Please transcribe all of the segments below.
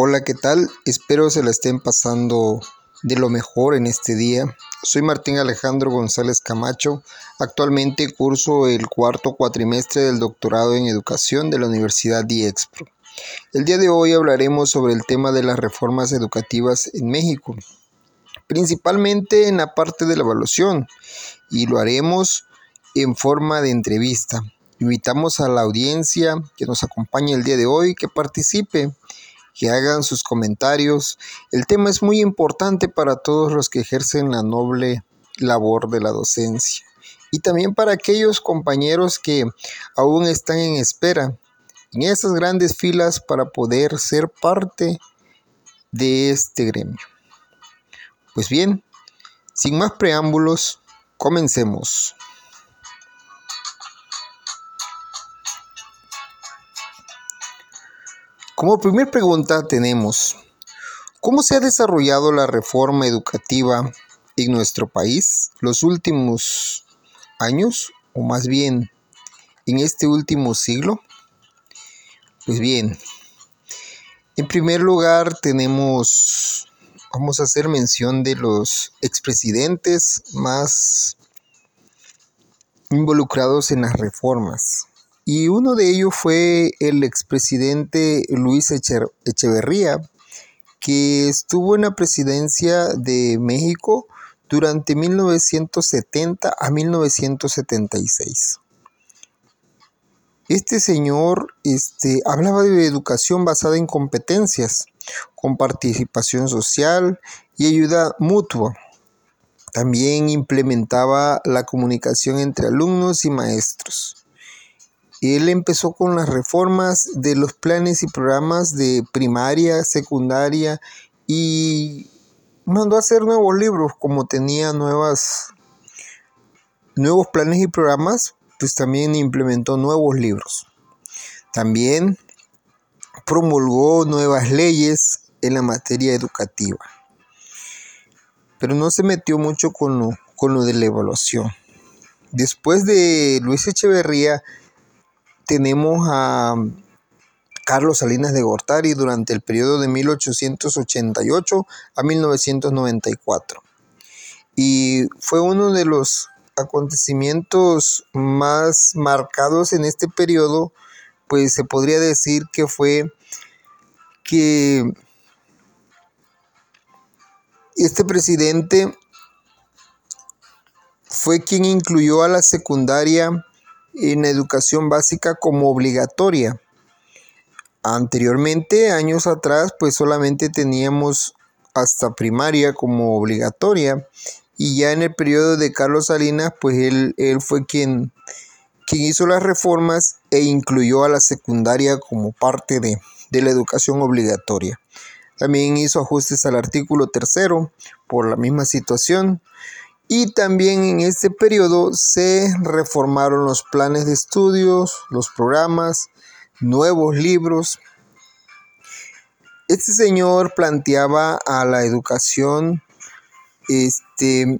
Hola, ¿qué tal? Espero se la estén pasando de lo mejor en este día. Soy Martín Alejandro González Camacho. Actualmente curso el cuarto cuatrimestre del doctorado en educación de la Universidad Diexpro. El día de hoy hablaremos sobre el tema de las reformas educativas en México, principalmente en la parte de la evaluación, y lo haremos en forma de entrevista. Invitamos a la audiencia que nos acompañe el día de hoy, que participe que hagan sus comentarios. El tema es muy importante para todos los que ejercen la noble labor de la docencia y también para aquellos compañeros que aún están en espera en esas grandes filas para poder ser parte de este gremio. Pues bien, sin más preámbulos, comencemos. Como primer pregunta tenemos, ¿cómo se ha desarrollado la reforma educativa en nuestro país los últimos años, o más bien en este último siglo? Pues bien, en primer lugar tenemos, vamos a hacer mención de los expresidentes más involucrados en las reformas y uno de ellos fue el expresidente Luis Echeverría, que estuvo en la presidencia de México durante 1970 a 1976. Este señor este, hablaba de educación basada en competencias, con participación social y ayuda mutua. También implementaba la comunicación entre alumnos y maestros. Él empezó con las reformas de los planes y programas de primaria, secundaria y mandó a hacer nuevos libros, como tenía nuevas, nuevos planes y programas, pues también implementó nuevos libros. También promulgó nuevas leyes en la materia educativa. Pero no se metió mucho con lo, con lo de la evaluación. Después de Luis Echeverría, tenemos a Carlos Salinas de Gortari durante el periodo de 1888 a 1994. Y fue uno de los acontecimientos más marcados en este periodo, pues se podría decir que fue que este presidente fue quien incluyó a la secundaria en educación básica como obligatoria. Anteriormente, años atrás, pues solamente teníamos hasta primaria como obligatoria y ya en el periodo de Carlos Salinas, pues él, él fue quien, quien hizo las reformas e incluyó a la secundaria como parte de, de la educación obligatoria. También hizo ajustes al artículo tercero por la misma situación y también en este periodo se reformaron los planes de estudios, los programas, nuevos libros. Este señor planteaba a la educación, este,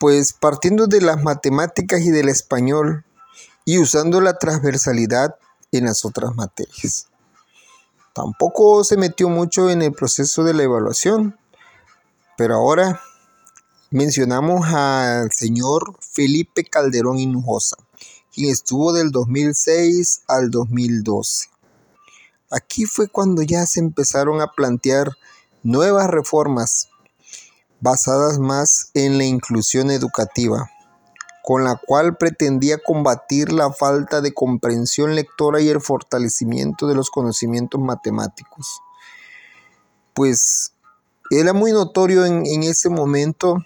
pues partiendo de las matemáticas y del español y usando la transversalidad en las otras materias. Tampoco se metió mucho en el proceso de la evaluación, pero ahora mencionamos al señor Felipe Calderón Hinojosa, quien estuvo del 2006 al 2012. Aquí fue cuando ya se empezaron a plantear nuevas reformas basadas más en la inclusión educativa, con la cual pretendía combatir la falta de comprensión lectora y el fortalecimiento de los conocimientos matemáticos. Pues era muy notorio en, en ese momento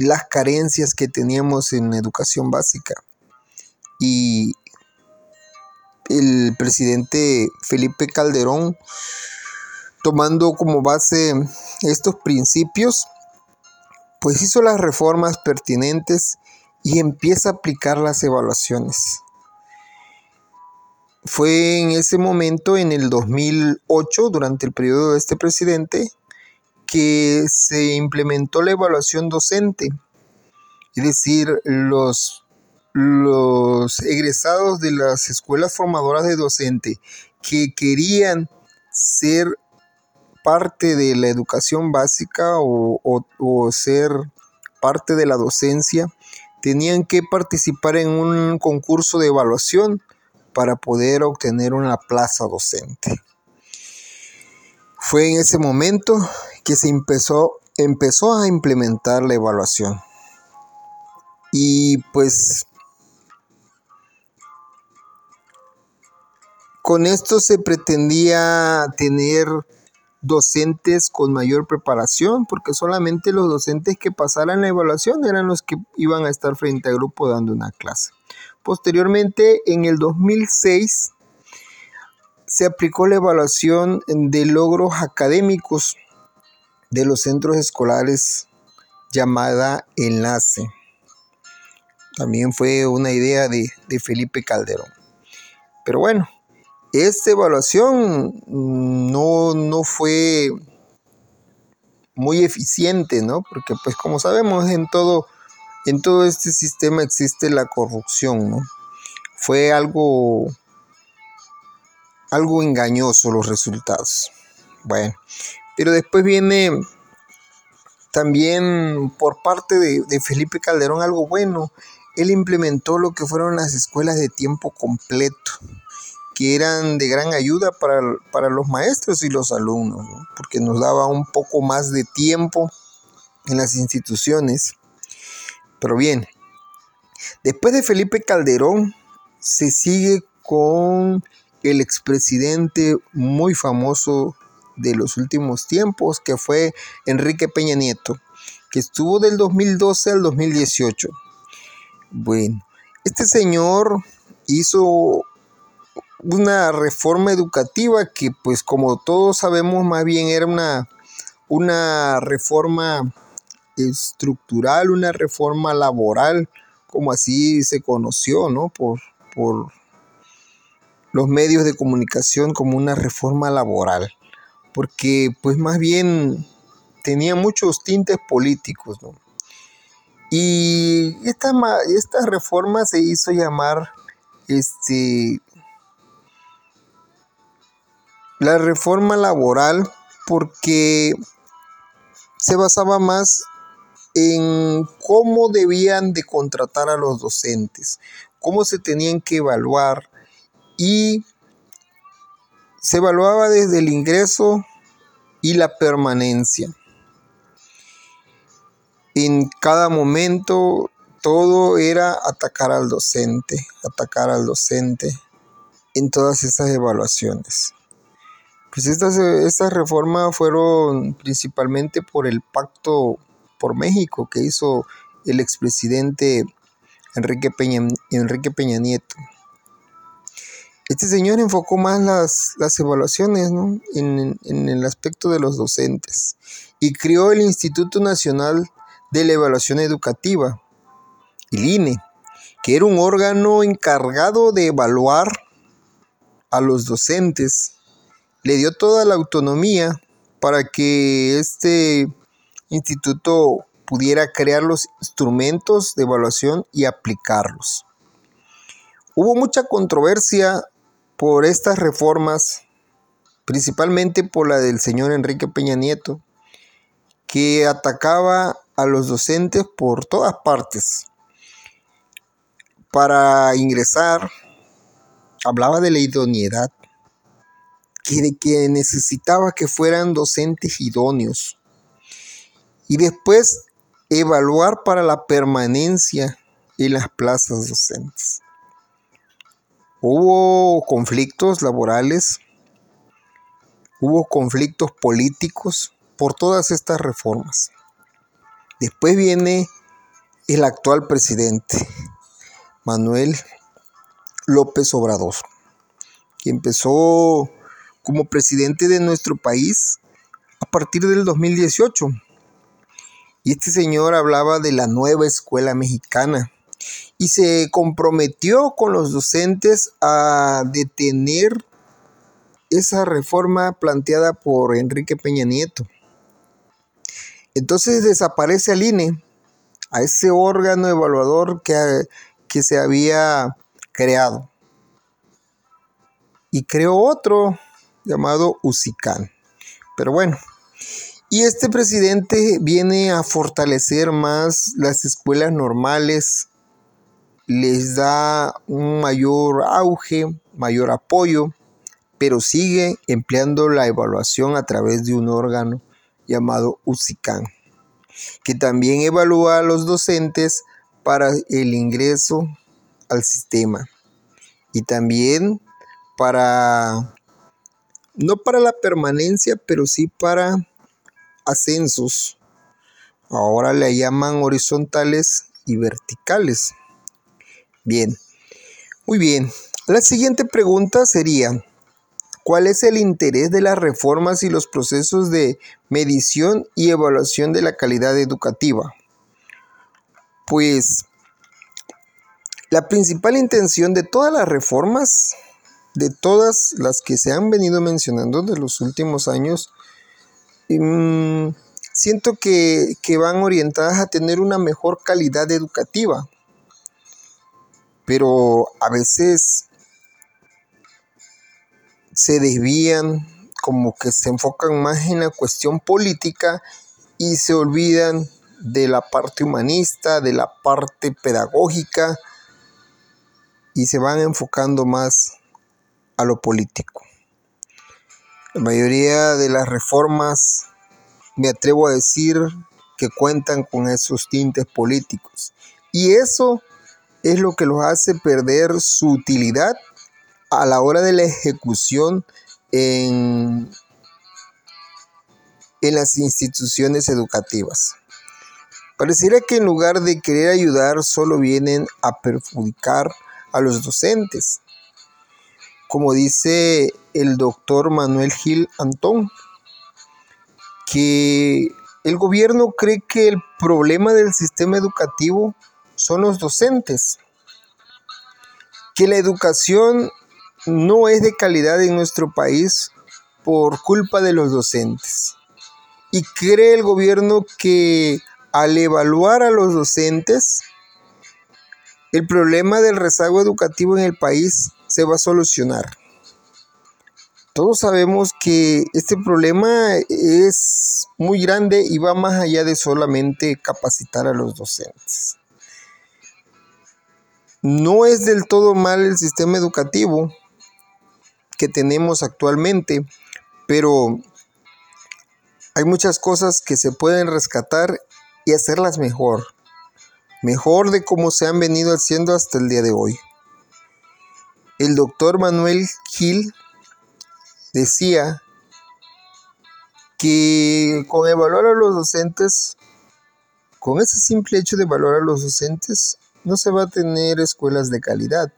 las carencias que teníamos en educación básica. Y el presidente Felipe Calderón, tomando como base estos principios, pues hizo las reformas pertinentes y empieza a aplicar las evaluaciones. Fue en ese momento, en el 2008, durante el periodo de este presidente, que se implementó la evaluación docente, es decir, los, los egresados de las escuelas formadoras de docente que querían ser parte de la educación básica o, ser parte de la docencia, tenían que participar en un concurso de evaluación para poder obtener una plaza docente. Fue en ese momento que se empezó, empezó a implementar la evaluación. Y pues Con esto se pretendía tener docentes con mayor preparación, porque solamente los docentes que pasaran la evaluación eran los que iban a estar frente al grupo dando una clase. Posteriormente, en el 2006, se aplicó la evaluación de logros académicos de los centros escolares llamada Enlace. También fue una idea de, de Felipe Calderón. Pero bueno, esta evaluación no, no fue muy eficiente, ¿no? Porque pues como sabemos en todo, en todo este sistema existe la corrupción, ¿no? Fue algo, algo engañoso los resultados. Bueno, pero después viene también por parte de, Felipe Calderón algo bueno. Él implementó lo que fueron las escuelas de tiempo completo que eran de gran ayuda para, los maestros y los alumnos, porque nos daba un poco más de tiempo en las instituciones. Pero bien, después de Felipe Calderón, se sigue con el expresidente muy famoso de los últimos tiempos, que fue Enrique Peña Nieto, que estuvo del 2012 al 2018. Bueno, este señor hizo una reforma educativa que pues como todos sabemos más bien era una, una reforma estructural, una reforma laboral, como así se conoció, ¿no? Por, por los medios de comunicación como una reforma laboral, porque pues más bien tenía muchos tintes políticos, ¿no? Y esta, esta reforma se hizo llamar este, la reforma laboral porque se basaba más en cómo debían de contratar a los docentes, cómo se tenían que evaluar y se evaluaba desde el ingreso y la permanencia. En cada momento todo era atacar al docente, atacar al docente en todas esas evaluaciones. Pues estas, estas reformas fueron principalmente por el pacto por México que hizo el expresidente Enrique Peña, Enrique Peña Nieto. Este señor enfocó más las, las evaluaciones en, en, el aspecto de los docentes y creó el Instituto Nacional de la Evaluación Educativa, el INE, que era un órgano encargado de evaluar a los docentes le dio toda la autonomía para que este instituto pudiera crear los instrumentos de evaluación y aplicarlos. Hubo mucha controversia por estas reformas, principalmente por la del señor Enrique Peña Nieto, que atacaba a los docentes por todas partes. Para ingresar, hablaba de la idoneidad, que, que necesitaba que fueran docentes idóneos. Y después evaluar para la permanencia en las plazas docentes. Hubo conflictos laborales, hubo conflictos políticos por todas estas reformas. Después viene el actual presidente, Manuel López Obrador, que empezó como presidente de nuestro país a partir del 2018. Y este señor hablaba de la nueva escuela mexicana y se comprometió con los docentes a detener esa reforma planteada por Enrique Peña Nieto. Entonces desaparece al INE, a ese órgano evaluador que, que se había creado. Y creó otro llamado UCICAN. Pero bueno, y este presidente viene a fortalecer más las escuelas normales, les da un mayor auge, mayor apoyo, pero sigue empleando la evaluación a través de un órgano llamado UCICAN, que también evalúa a los docentes para el ingreso al sistema y también para, no para la permanencia, pero sí para ascensos. Ahora le llaman horizontales y verticales. Bien, muy bien. La siguiente pregunta sería, ¿cuál es el interés de las reformas y los procesos de medición y evaluación de la calidad educativa? Pues la principal intención de todas las reformas, de todas las que se han venido mencionando de los últimos años, mm, siento que, que van orientadas a tener una mejor calidad educativa. Pero a veces se desvían, como que se enfocan más en la cuestión política y se olvidan de la parte humanista, de la parte pedagógica, y se van enfocando más a lo político. La mayoría de las reformas, me atrevo a decir, que cuentan con esos tintes políticos. Y eso es lo que los hace perder su utilidad a la hora de la ejecución en, en las instituciones educativas. Pareciera que en lugar de querer ayudar solo vienen a perjudicar a los docentes. Como dice el doctor Manuel Gil Antón, que el gobierno cree que el problema del sistema educativo son los docentes, que la educación no es de calidad en nuestro país por culpa de los docentes. Y cree el gobierno que al evaluar a los docentes, el problema del rezago educativo en el país se va a solucionar. Todos sabemos que este problema es muy grande y va más allá de solamente capacitar a los docentes. No es del todo mal el sistema educativo que tenemos actualmente, pero hay muchas cosas que se pueden rescatar y hacerlas mejor mejor de cómo se han venido haciendo hasta el día de hoy. El doctor Manuel Gil decía que con evaluar a los docentes, con ese simple hecho de evaluar a los docentes, no se va a tener escuelas de calidad.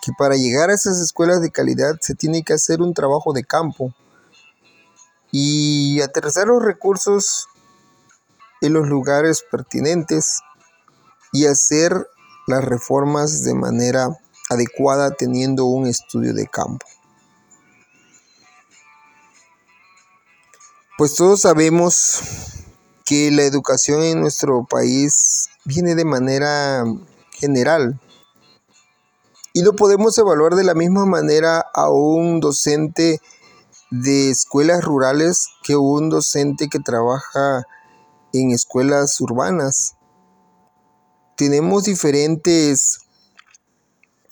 Que para llegar a esas escuelas de calidad se tiene que hacer un trabajo de campo y aterrizar los recursos en los lugares pertinentes y hacer las reformas de manera adecuada teniendo un estudio de campo. Pues todos sabemos que la educación en nuestro país viene de manera general. Y no podemos evaluar de la misma manera a un docente de escuelas rurales que un docente que trabaja en escuelas urbanas. Tenemos diferentes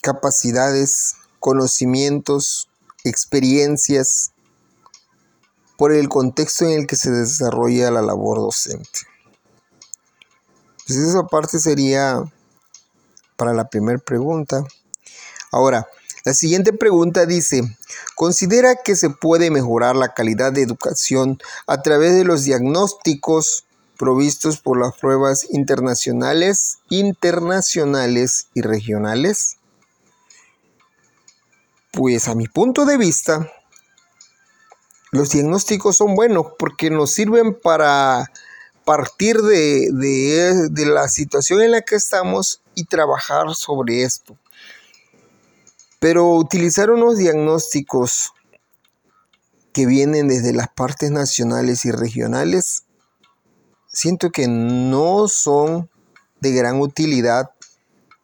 capacidades, conocimientos, experiencias por el contexto en el que se desarrolla la labor docente. Pues esa parte sería para la primera pregunta. Ahora, la siguiente pregunta dice, ¿considera que se puede mejorar la calidad de educación a través de los diagnósticos provistos por las pruebas internacionales, internacionales y regionales? Pues a mi punto de vista, los diagnósticos son buenos porque nos sirven para partir de, de, la situación en la que estamos y trabajar sobre esto. Pero utilizar unos diagnósticos que vienen desde las partes nacionales y regionales siento que no son de gran utilidad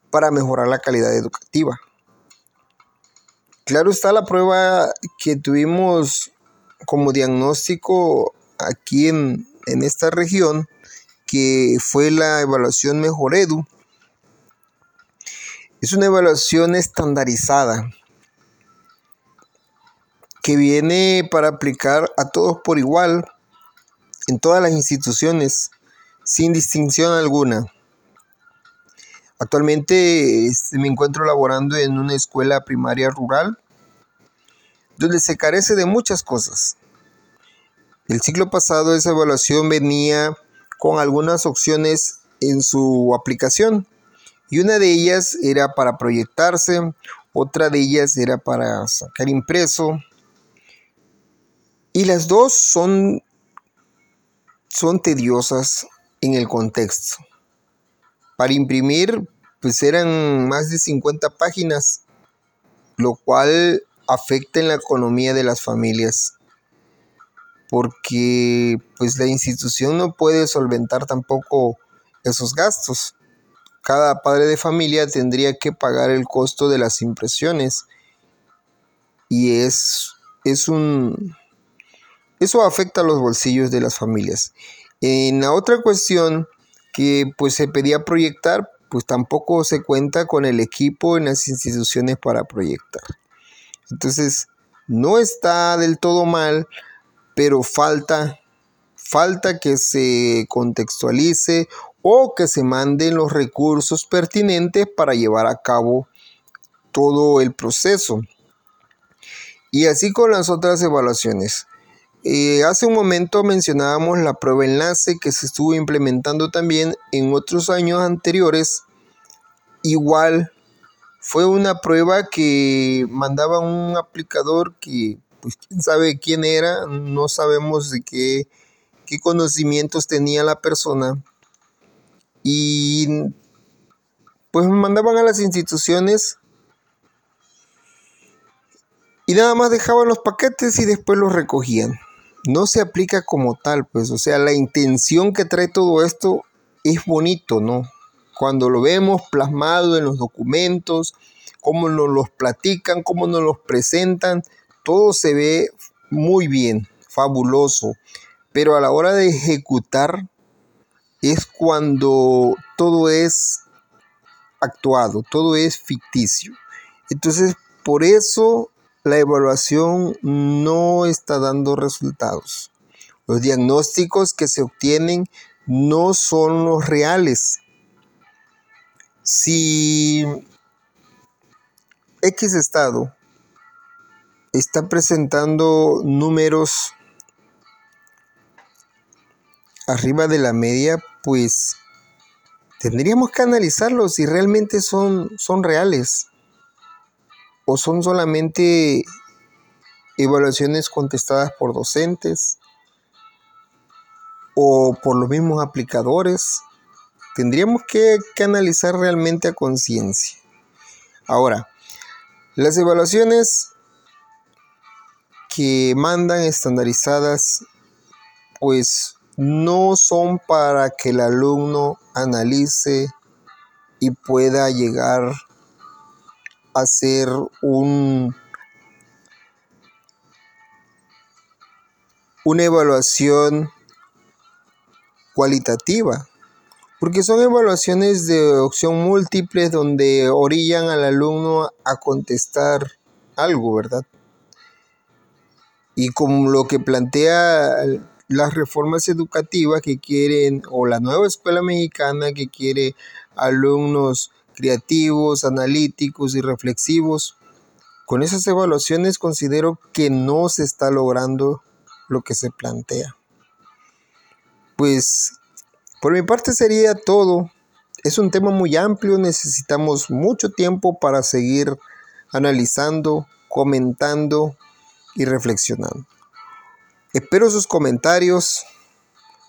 para mejorar la calidad educativa. Claro está la prueba que tuvimos como diagnóstico aquí en, en esta región, que fue la evaluación Mejoredu. Es una evaluación estandarizada que viene para aplicar a todos por igual en todas las instituciones, sin distinción alguna. Actualmente este, me encuentro laborando en una escuela primaria rural donde se carece de muchas cosas. El ciclo pasado esa evaluación venía con algunas opciones en su aplicación y una de ellas era para proyectarse, otra de ellas era para sacar impreso y las dos son, son tediosas en el contexto. Para imprimir, pues eran más de 50 páginas, lo cual afecta en la economía de las familias, porque pues la institución no puede solventar tampoco esos gastos. Cada padre de familia tendría que pagar el costo de las impresiones y es, es un... Eso afecta a los bolsillos de las familias. En la otra cuestión, que pues se pedía proyectar, pues tampoco se cuenta con el equipo en las instituciones para proyectar. Entonces, no está del todo mal, pero falta falta que se contextualice o que se manden los recursos pertinentes para llevar a cabo todo el proceso. Y así con las otras evaluaciones. Eh, hace un momento mencionábamos la prueba enlace que se estuvo implementando también en otros años anteriores. Igual fue una prueba que mandaba un aplicador que pues quién sabe quién era, no sabemos de qué, qué conocimientos tenía la persona. Y pues mandaban a las instituciones y nada más dejaban los paquetes y después los recogían no se aplica como tal, pues, o sea, la intención que trae todo esto es bonito, ¿no? Cuando lo vemos plasmado en los documentos, cómo nos los platican, cómo nos los presentan, todo se ve muy bien, fabuloso, pero a la hora de ejecutar es cuando todo es actuado, todo es ficticio. Entonces, por eso la evaluación no está dando resultados. Los diagnósticos que se obtienen no son los reales. Si X estado está presentando números arriba de la media, pues tendríamos que analizarlos si realmente son, son reales o son solamente evaluaciones contestadas por docentes o por los mismos aplicadores. Tendríamos que, analizar realmente a conciencia. Ahora, las evaluaciones que mandan estandarizadas, pues no son para que el alumno analice y pueda llegar hacer un, una evaluación cualitativa, porque son evaluaciones de opción múltiples donde orillan al alumno a contestar algo, ¿verdad? Y como lo que plantea las reformas educativas que quieren, o la nueva escuela mexicana que quiere alumnos creativos, analíticos y reflexivos. Con esas evaluaciones considero que no se está logrando lo que se plantea. Pues por mi parte sería todo. Es un tema muy amplio, necesitamos mucho tiempo para seguir analizando, comentando y reflexionando. Espero sus comentarios,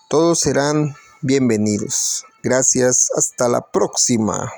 todos serán bienvenidos. Gracias, hasta la próxima.